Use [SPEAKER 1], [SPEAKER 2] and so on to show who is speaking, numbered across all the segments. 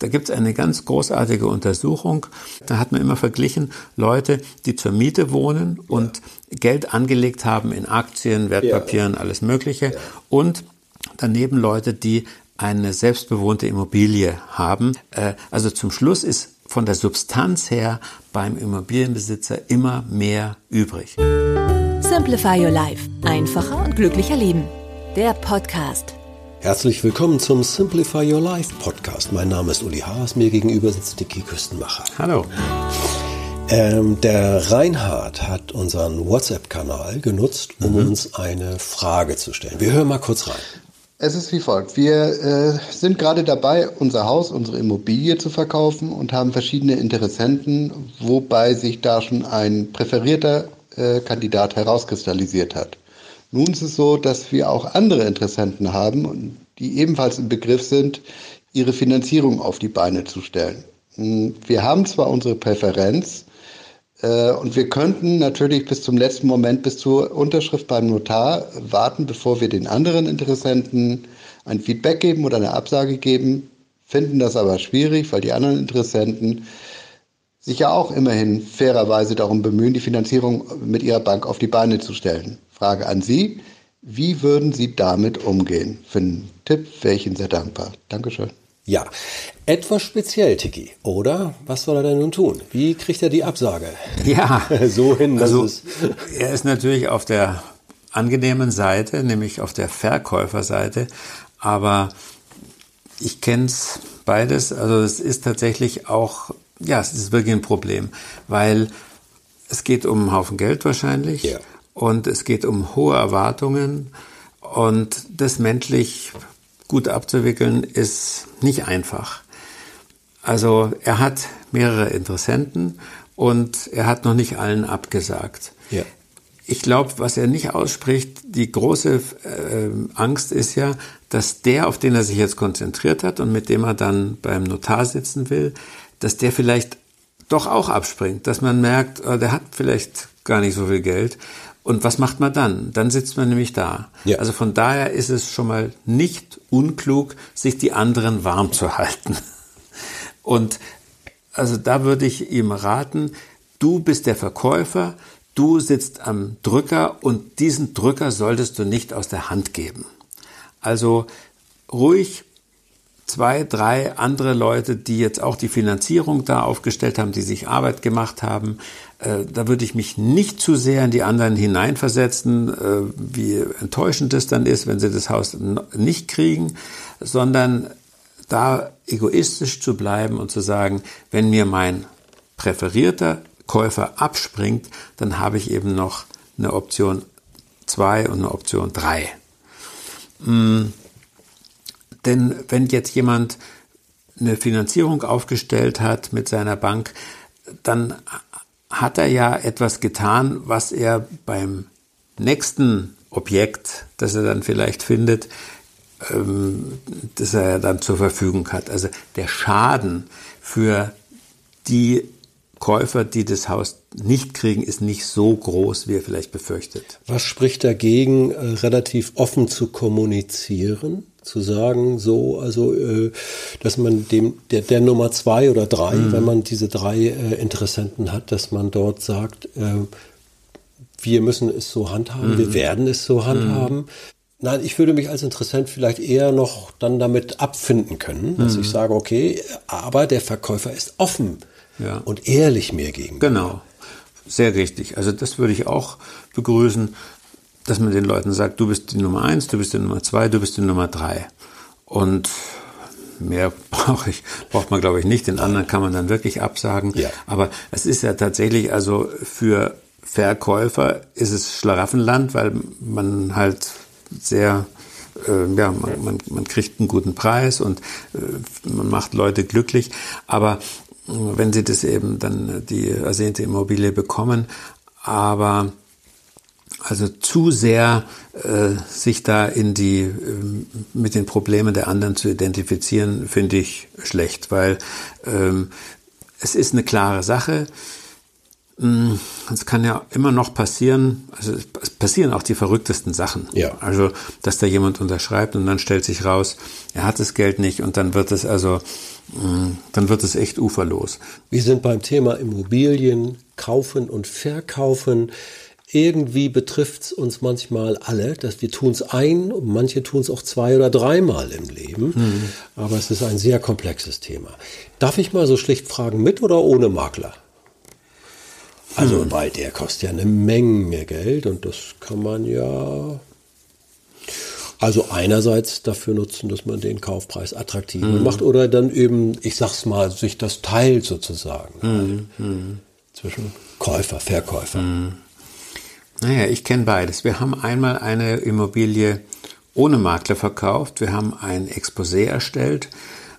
[SPEAKER 1] Da gibt es eine ganz großartige Untersuchung. Da hat man immer verglichen Leute, die zur Miete wohnen und Geld angelegt haben in Aktien, Wertpapieren, alles Mögliche und daneben Leute, die eine selbstbewohnte Immobilie haben. Äh, Also zum Schluss ist von der Substanz her beim Immobilienbesitzer immer mehr übrig.
[SPEAKER 2] Simplify Your Life. Einfacher und glücklicher Leben. Der Podcast.
[SPEAKER 3] Herzlich willkommen zum Simplify Your Life Podcast. Mein Name ist Uli Haas, mir gegenüber sitzt Dicky Küstenmacher.
[SPEAKER 1] Hallo.
[SPEAKER 3] Ähm, der Reinhard hat unseren WhatsApp-Kanal genutzt, um uns eine Frage zu stellen. Wir hören mal kurz rein.
[SPEAKER 4] Es ist wie folgt. Wir äh, sind gerade dabei, unser Haus, unsere Immobilie zu verkaufen und haben verschiedene Interessenten, wobei sich da schon ein präferierter äh, Kandidat herauskristallisiert hat. Nun ist es so, dass wir auch andere Interessenten haben, die ebenfalls im Begriff sind, ihre Finanzierung auf die Beine zu stellen. Hm, Wir haben zwar unsere Präferenz, äh, Und wir könnten natürlich bis zum letzten Moment, bis zur Unterschrift beim Notar warten, bevor wir den anderen Interessenten ein Feedback geben oder eine Absage geben, finden das aber schwierig, weil die anderen Interessenten sich ja auch immerhin fairerweise darum bemühen, die Finanzierung mit ihrer Bank auf die Beine zu stellen. Frage an Sie, wie würden Sie damit umgehen? Für einen Tipp wäre ich Ihnen sehr dankbar. Dankeschön.
[SPEAKER 3] Ja, etwas speziell, Tiki, oder? Was soll er denn nun tun? Wie kriegt er die Absage?
[SPEAKER 1] Ja,
[SPEAKER 3] So hin, dass
[SPEAKER 1] also
[SPEAKER 3] es-
[SPEAKER 1] er ist natürlich auf der angenehmen Seite, nämlich auf der Verkäuferseite, aber ich kenne es beides. Also es ist tatsächlich auch, ja, es ist wirklich ein Problem, weil es geht um einen Haufen Geld wahrscheinlich
[SPEAKER 3] Ja.
[SPEAKER 1] Und es geht um hohe Erwartungen und das menschlich gut abzuwickeln ist nicht einfach. Also er hat mehrere Interessenten und er hat noch nicht allen abgesagt.
[SPEAKER 3] Ja.
[SPEAKER 1] Ich glaube, was er nicht ausspricht, die große äh, Angst ist ja, dass der, auf den er sich jetzt konzentriert hat und mit dem er dann beim Notar sitzen will, dass der vielleicht doch auch abspringt, dass man merkt, äh, der hat vielleicht gar nicht so viel Geld. Und was macht man dann? Dann sitzt man nämlich da.
[SPEAKER 3] Ja.
[SPEAKER 1] Also von daher ist es schon mal nicht unklug, sich die anderen warm zu halten. Und also da würde ich ihm raten, du bist der Verkäufer, du sitzt am Drücker und diesen Drücker solltest du nicht aus der Hand geben. Also ruhig zwei, drei andere Leute, die jetzt auch die Finanzierung da aufgestellt haben, die sich Arbeit gemacht haben. Äh, da würde ich mich nicht zu sehr in die anderen hineinversetzen, äh, wie enttäuschend es dann ist, wenn sie das Haus nicht kriegen, sondern da egoistisch zu bleiben und zu sagen, wenn mir mein präferierter Käufer abspringt, dann habe ich eben noch eine Option zwei und eine Option drei. Denn wenn jetzt jemand eine Finanzierung aufgestellt hat mit seiner Bank, dann hat er ja etwas getan, was er beim nächsten Objekt, das er dann vielleicht findet, ähm, das er dann zur Verfügung hat. Also der Schaden für die Käufer, die das Haus nicht kriegen, ist nicht so groß, wie er vielleicht befürchtet.
[SPEAKER 3] Was spricht dagegen, äh, relativ offen zu kommunizieren? Zu sagen, so, also, äh, dass man dem, der, der Nummer zwei oder drei, wenn man diese drei äh, Interessenten hat, dass man dort sagt, äh, wir müssen es so handhaben, wir werden es so handhaben. Nein, ich würde mich als Interessent vielleicht eher noch dann damit abfinden können, dass ich sage, okay, aber der Verkäufer ist offen
[SPEAKER 1] Ja.
[SPEAKER 3] und ehrlich mir gegenüber.
[SPEAKER 1] Genau, sehr richtig. Also das würde ich auch begrüßen, dass man den Leuten sagt, du bist die Nummer eins, du bist die Nummer zwei, du bist die Nummer drei. Und mehr brauche ich, braucht man, glaube ich, nicht. Den anderen kann man dann wirklich absagen.
[SPEAKER 3] Ja.
[SPEAKER 1] Aber es ist ja tatsächlich, also für Verkäufer ist es Schlaraffenland, weil man halt sehr äh, ja, man, man, man kriegt einen guten Preis und äh, man macht Leute glücklich. Aber äh, wenn sie das eben dann die ersehnte Immobilie bekommen, aber also zu sehr äh, sich da in die äh, mit den Problemen der anderen zu identifizieren, finde ich schlecht, weil ähm, es ist eine klare Sache. Hm, es kann ja immer noch passieren, also es passieren auch die verrücktesten Sachen.
[SPEAKER 3] Ja.
[SPEAKER 1] Also, dass da jemand unterschreibt und dann stellt sich raus, er hat das Geld nicht und dann wird es also, hm, dann wird es echt uferlos.
[SPEAKER 3] Wir sind beim Thema Immobilien, kaufen und verkaufen irgendwie betrifft es uns manchmal alle, dass wir tun es ein und manche tun es auch zwei oder dreimal im Leben. Mhm. Aber es ist ein sehr komplexes Thema. Darf ich mal so schlicht fragen, mit oder ohne Makler? Also, mhm. weil der kostet ja eine Menge Geld und das kann man ja also einerseits dafür nutzen, dass man den Kaufpreis attraktiver mhm. macht oder dann eben, ich sag's mal, sich das teilt sozusagen mhm. mhm. zwischen Käufer, Verkäufer.
[SPEAKER 1] Naja, ich kenne beides. Wir haben einmal eine Immobilie ohne Makler verkauft. Wir haben ein Exposé erstellt,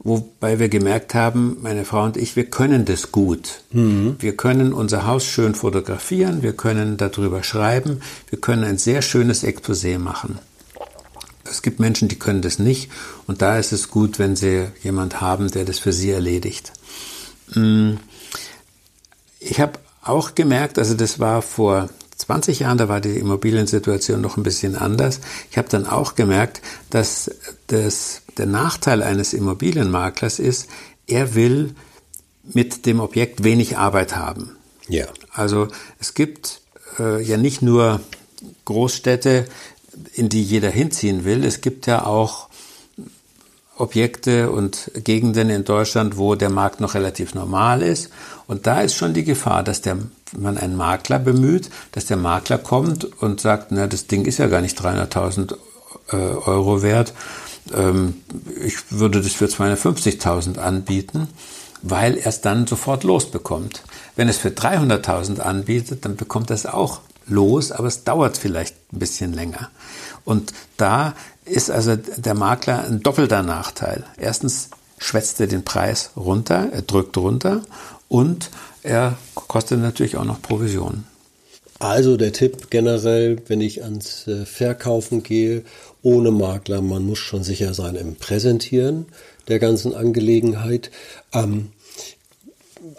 [SPEAKER 1] wobei wir gemerkt haben, meine Frau und ich, wir können das gut. Mhm. Wir können unser Haus schön fotografieren, wir können darüber schreiben, wir können ein sehr schönes Exposé machen. Es gibt Menschen, die können das nicht und da ist es gut, wenn sie jemand haben, der das für sie erledigt. Mm. Ich habe auch gemerkt, also das war vor 20 Jahren, da war die Immobiliensituation noch ein bisschen anders. Ich habe dann auch gemerkt, dass das, der Nachteil eines Immobilienmaklers ist, er will mit dem Objekt wenig Arbeit haben.
[SPEAKER 3] Ja.
[SPEAKER 1] Also es gibt äh, ja nicht nur Großstädte, in die jeder hinziehen will. Es gibt ja auch Objekte und Gegenden in Deutschland, wo der Markt noch relativ normal ist. Und da ist schon die Gefahr, dass der, man einen Makler bemüht, dass der Makler kommt und sagt, na, das Ding ist ja gar nicht 300.000 äh, Euro wert. Ähm, ich würde das für 250.000 anbieten, weil er es dann sofort losbekommt. Wenn es für 300.000 anbietet, dann bekommt er es auch los, aber es dauert vielleicht ein bisschen länger. Und da ist also der Makler ein doppelter Nachteil. Erstens schwätzt er den Preis runter, er drückt runter und er kostet natürlich auch noch Provisionen.
[SPEAKER 3] Also der Tipp generell, wenn ich ans äh, Verkaufen gehe, ohne Makler, man muss schon sicher sein im Präsentieren der ganzen Angelegenheit. Ähm,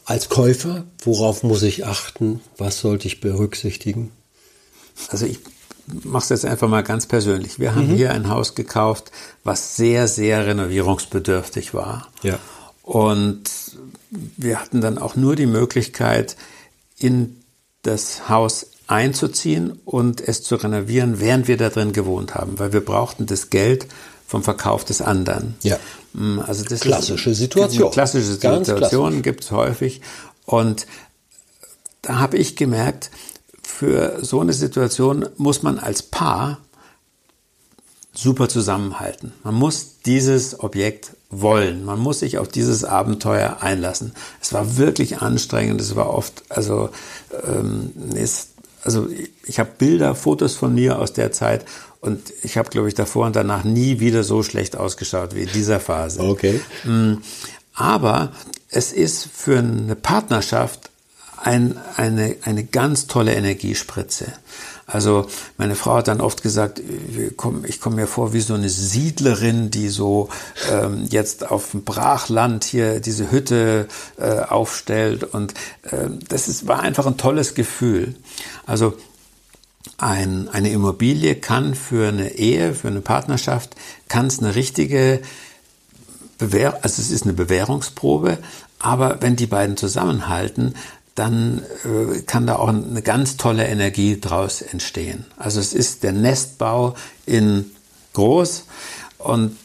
[SPEAKER 3] als Käufer, worauf muss ich achten? Was sollte ich berücksichtigen?
[SPEAKER 1] Also ich mache es jetzt einfach mal ganz persönlich. Wir haben mhm. hier ein Haus gekauft, was sehr, sehr renovierungsbedürftig war.
[SPEAKER 3] Ja.
[SPEAKER 1] Und wir hatten dann auch nur die Möglichkeit, in das Haus einzuziehen und es zu renovieren, während wir da drin gewohnt haben, weil wir brauchten das Geld vom Verkauf des anderen.
[SPEAKER 3] Ja.
[SPEAKER 1] Mm, also das
[SPEAKER 3] klassische ist, Situation.
[SPEAKER 1] Klassische Situation gibt es häufig. Und da habe ich gemerkt, für so eine Situation muss man als Paar super zusammenhalten. Man muss dieses Objekt wollen. Man muss sich auf dieses Abenteuer einlassen. Es war wirklich anstrengend. Es war oft, also, ähm, ist, also ich habe Bilder, Fotos von mir aus der Zeit und ich habe, glaube ich, davor und danach nie wieder so schlecht ausgeschaut wie in dieser Phase.
[SPEAKER 3] Okay.
[SPEAKER 1] Mm, aber es ist für eine Partnerschaft ein, eine, eine ganz tolle Energiespritze. Also meine Frau hat dann oft gesagt, ich komme komm mir vor wie so eine Siedlerin, die so ähm, jetzt auf dem Brachland hier diese Hütte äh, aufstellt. Und äh, das ist, war einfach ein tolles Gefühl. Also ein, eine Immobilie kann für eine Ehe, für eine Partnerschaft, kann es eine richtige Bewähr also es ist eine Bewährungsprobe, aber wenn die beiden zusammenhalten, dann äh, kann da auch eine ganz tolle Energie draus entstehen. Also es ist der Nestbau in groß und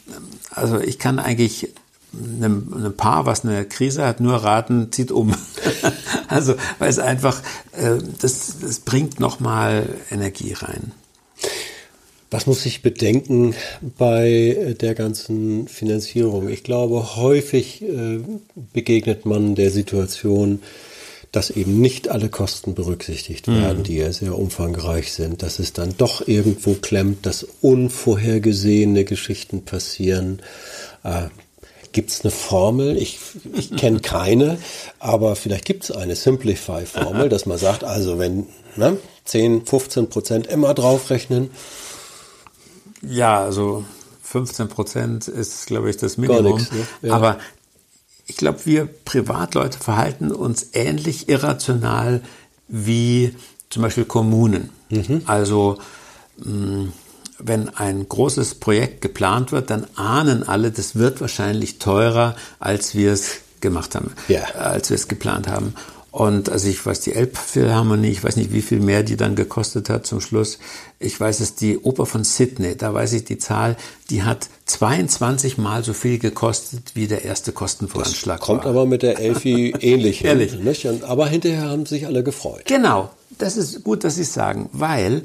[SPEAKER 1] also ich kann eigentlich einem, einem Paar, was eine Krise hat, nur raten, zieht um. also weil es einfach, äh, das, das bringt nochmal Energie rein.
[SPEAKER 3] Was muss ich bedenken bei der ganzen Finanzierung? Ich glaube, häufig äh, begegnet man der Situation, dass eben nicht alle Kosten berücksichtigt werden, mhm. die ja sehr umfangreich sind, dass es dann doch irgendwo klemmt, dass unvorhergesehene Geschichten passieren. Äh, Gibt es eine Formel? Ich, ich kenne keine, aber vielleicht gibt es eine Simplify-Formel, dass man sagt, also wenn ne, 10, 15 Prozent immer draufrechnen.
[SPEAKER 1] Ja, also 15 Prozent ist, glaube ich, das Minimum. Nix, ne? ja. Aber ich glaube, wir Privatleute verhalten uns ähnlich irrational wie zum Beispiel Kommunen. Mhm. Also mh, wenn ein großes Projekt geplant wird, dann ahnen alle, das wird wahrscheinlich teurer, als wir es gemacht haben, ja. als wir es geplant haben. Und also ich weiß die Elbphilharmonie, ich weiß nicht, wie viel mehr die dann gekostet hat zum Schluss. Ich weiß es, die Oper von Sydney, da weiß ich die Zahl, die hat 22 Mal so viel gekostet, wie der erste Kostenvoranschlag
[SPEAKER 3] das kommt war. aber mit der Elfi ähnlich hin. Ehrlich. Nicht? Aber hinterher haben sich alle gefreut.
[SPEAKER 1] Genau, das ist gut, dass Sie sagen, weil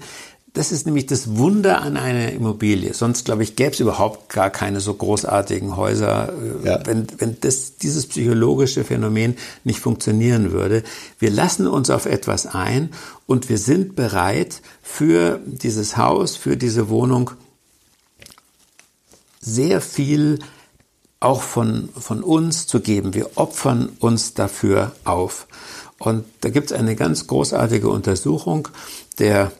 [SPEAKER 1] das ist nämlich das Wunder an einer Immobilie. Sonst, glaube ich, gäbe es überhaupt gar keine so großartigen Häuser, äh, ja. wenn, wenn das, dieses psychologische Phänomen nicht funktionieren würde. Wir lassen uns auf etwas ein und wir sind bereit, für dieses Haus, für diese Wohnung sehr viel auch von, von uns zu geben. Wir opfern uns dafür auf. Und da gibt es eine ganz großartige Untersuchung der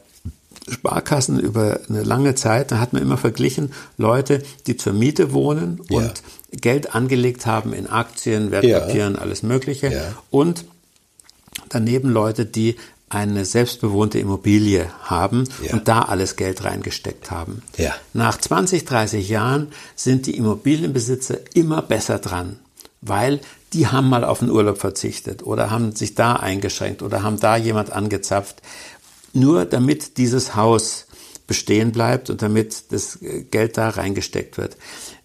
[SPEAKER 1] Sparkassen über eine lange Zeit, da hat man immer verglichen, Leute, die zur Miete wohnen und ja. Geld angelegt haben in Aktien, Wertpapieren, ja. alles Mögliche. Ja. Und daneben Leute, die eine selbstbewohnte Immobilie haben ja. und da alles Geld reingesteckt haben. Ja. Nach 20, 30 Jahren sind die Immobilienbesitzer immer besser dran, weil die haben mal auf den Urlaub verzichtet oder haben sich da eingeschränkt oder haben da jemand angezapft nur damit dieses Haus bestehen bleibt und damit das Geld da reingesteckt wird.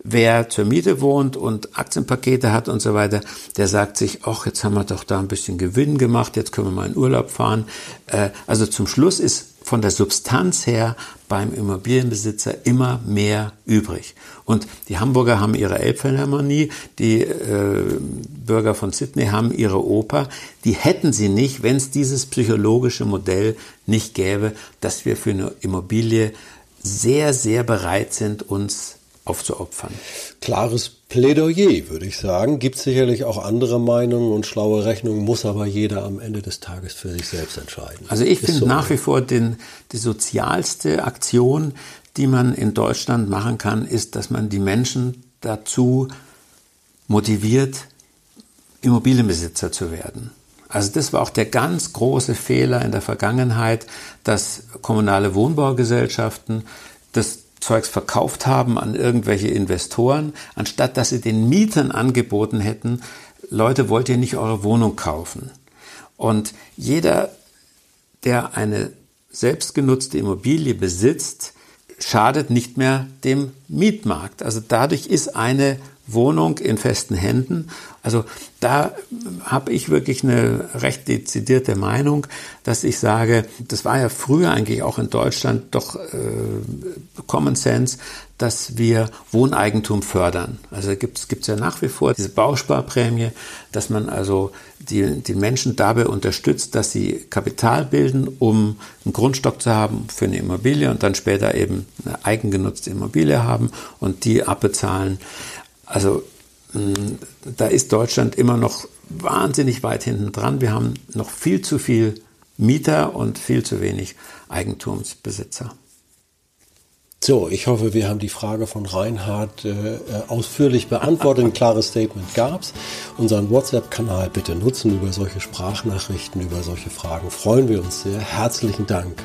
[SPEAKER 1] Wer zur Miete wohnt und Aktienpakete hat und so weiter, der sagt sich, ach, jetzt haben wir doch da ein bisschen Gewinn gemacht, jetzt können wir mal in Urlaub fahren. Äh, also zum Schluss ist von der Substanz her beim Immobilienbesitzer immer mehr übrig. Und die Hamburger haben ihre Elbphilharmonie, die äh, Bürger von Sydney haben ihre Oper. Die hätten sie nicht, wenn es dieses psychologische Modell nicht gäbe, dass wir für eine Immobilie sehr, sehr bereit sind, uns aufzuopfern.
[SPEAKER 3] Klares Plädoyer, würde ich sagen. Gibt sicherlich auch andere Meinungen und schlaue Rechnungen, muss aber jeder am Ende des Tages für sich selbst entscheiden.
[SPEAKER 1] Also ich finde so. nach wie vor den, die sozialste Aktion, die man in Deutschland machen kann, ist, dass man die Menschen dazu motiviert, Immobilienbesitzer zu werden. Also das war auch der ganz große Fehler in der Vergangenheit, dass kommunale Wohnbaugesellschaften das Zeugs verkauft haben an irgendwelche Investoren, anstatt dass sie den Mietern angeboten hätten, Leute, wollt ihr nicht eure Wohnung kaufen? Und jeder, der eine selbstgenutzte Immobilie besitzt, schadet nicht mehr dem Mietmarkt. Also dadurch ist eine Wohnung in festen Händen. Also da habe ich wirklich eine recht dezidierte Meinung, dass ich sage, das war ja früher eigentlich auch in Deutschland doch äh, Common Sense, dass wir Wohneigentum fördern. Also gibt es ja nach wie vor diese Bausparprämie, dass man also die, die Menschen dabei unterstützt, dass sie Kapital bilden, um einen Grundstock zu haben für eine Immobilie und dann später eben eine eigengenutzte Immobilie haben und die abbezahlen. Also mm, da ist Deutschland immer noch wahnsinnig weit hinten dran. Wir haben noch viel zu viel Mieter und viel zu wenig Eigentumsbesitzer.
[SPEAKER 3] So, ich hoffe, wir haben die Frage von Reinhard äh, ausführlich beantwortet. Ein klares Statement gab's. Unseren WhatsApp-Kanal bitte nutzen über solche Sprachnachrichten, über solche Fragen. Freuen wir uns sehr. Herzlichen Dank.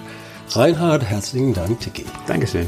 [SPEAKER 3] Reinhard, herzlichen Dank, Tiki.
[SPEAKER 1] Dankeschön.